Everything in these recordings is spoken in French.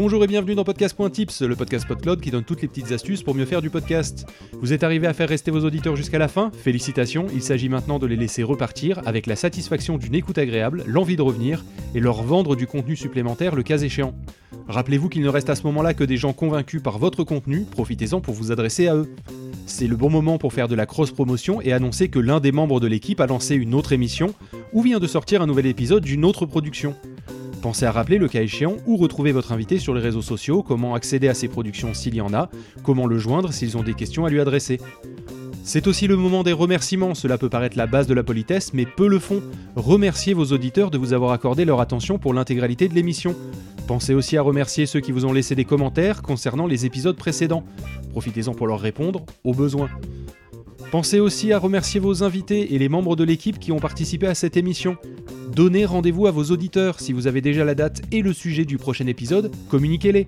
Bonjour et bienvenue dans Podcast.tips, le podcast PodCloud qui donne toutes les petites astuces pour mieux faire du podcast. Vous êtes arrivé à faire rester vos auditeurs jusqu'à la fin? Félicitations, il s'agit maintenant de les laisser repartir avec la satisfaction d'une écoute agréable, l'envie de revenir et leur vendre du contenu supplémentaire le cas échéant. Rappelez-vous qu'il ne reste à ce moment-là que des gens convaincus par votre contenu, profitez-en pour vous adresser à eux. C'est le bon moment pour faire de la cross-promotion et annoncer que l'un des membres de l'équipe a lancé une autre émission ou vient de sortir un nouvel épisode d'une autre production. Pensez à rappeler le cas échéant où retrouver votre invité sur les réseaux sociaux, comment accéder à ses productions s'il y en a, comment le joindre s'ils ont des questions à lui adresser. C'est aussi le moment des remerciements, cela peut paraître la base de la politesse, mais peu le font. Remerciez vos auditeurs de vous avoir accordé leur attention pour l'intégralité de l'émission. Pensez aussi à remercier ceux qui vous ont laissé des commentaires concernant les épisodes précédents. Profitez-en pour leur répondre, au besoin. Pensez aussi à remercier vos invités et les membres de l'équipe qui ont participé à cette émission. Donnez rendez-vous à vos auditeurs. Si vous avez déjà la date et le sujet du prochain épisode, communiquez-les.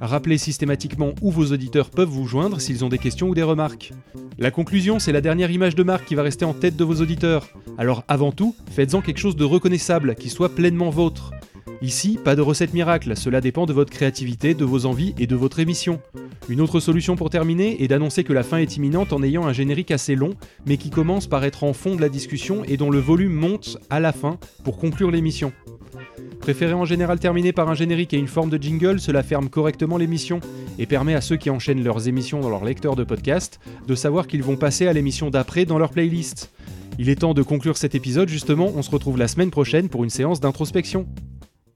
Rappelez systématiquement où vos auditeurs peuvent vous joindre s'ils ont des questions ou des remarques. La conclusion, c'est la dernière image de marque qui va rester en tête de vos auditeurs. Alors avant tout, faites-en quelque chose de reconnaissable, qui soit pleinement vôtre. Ici, pas de recette miracle, cela dépend de votre créativité, de vos envies et de votre émission. Une autre solution pour terminer est d'annoncer que la fin est imminente en ayant un générique assez long, mais qui commence par être en fond de la discussion et dont le volume monte à la fin pour conclure l'émission. Préférez en général terminer par un générique et une forme de jingle, cela ferme correctement l'émission et permet à ceux qui enchaînent leurs émissions dans leur lecteur de podcast de savoir qu'ils vont passer à l'émission d'après dans leur playlist. Il est temps de conclure cet épisode justement, on se retrouve la semaine prochaine pour une séance d'introspection.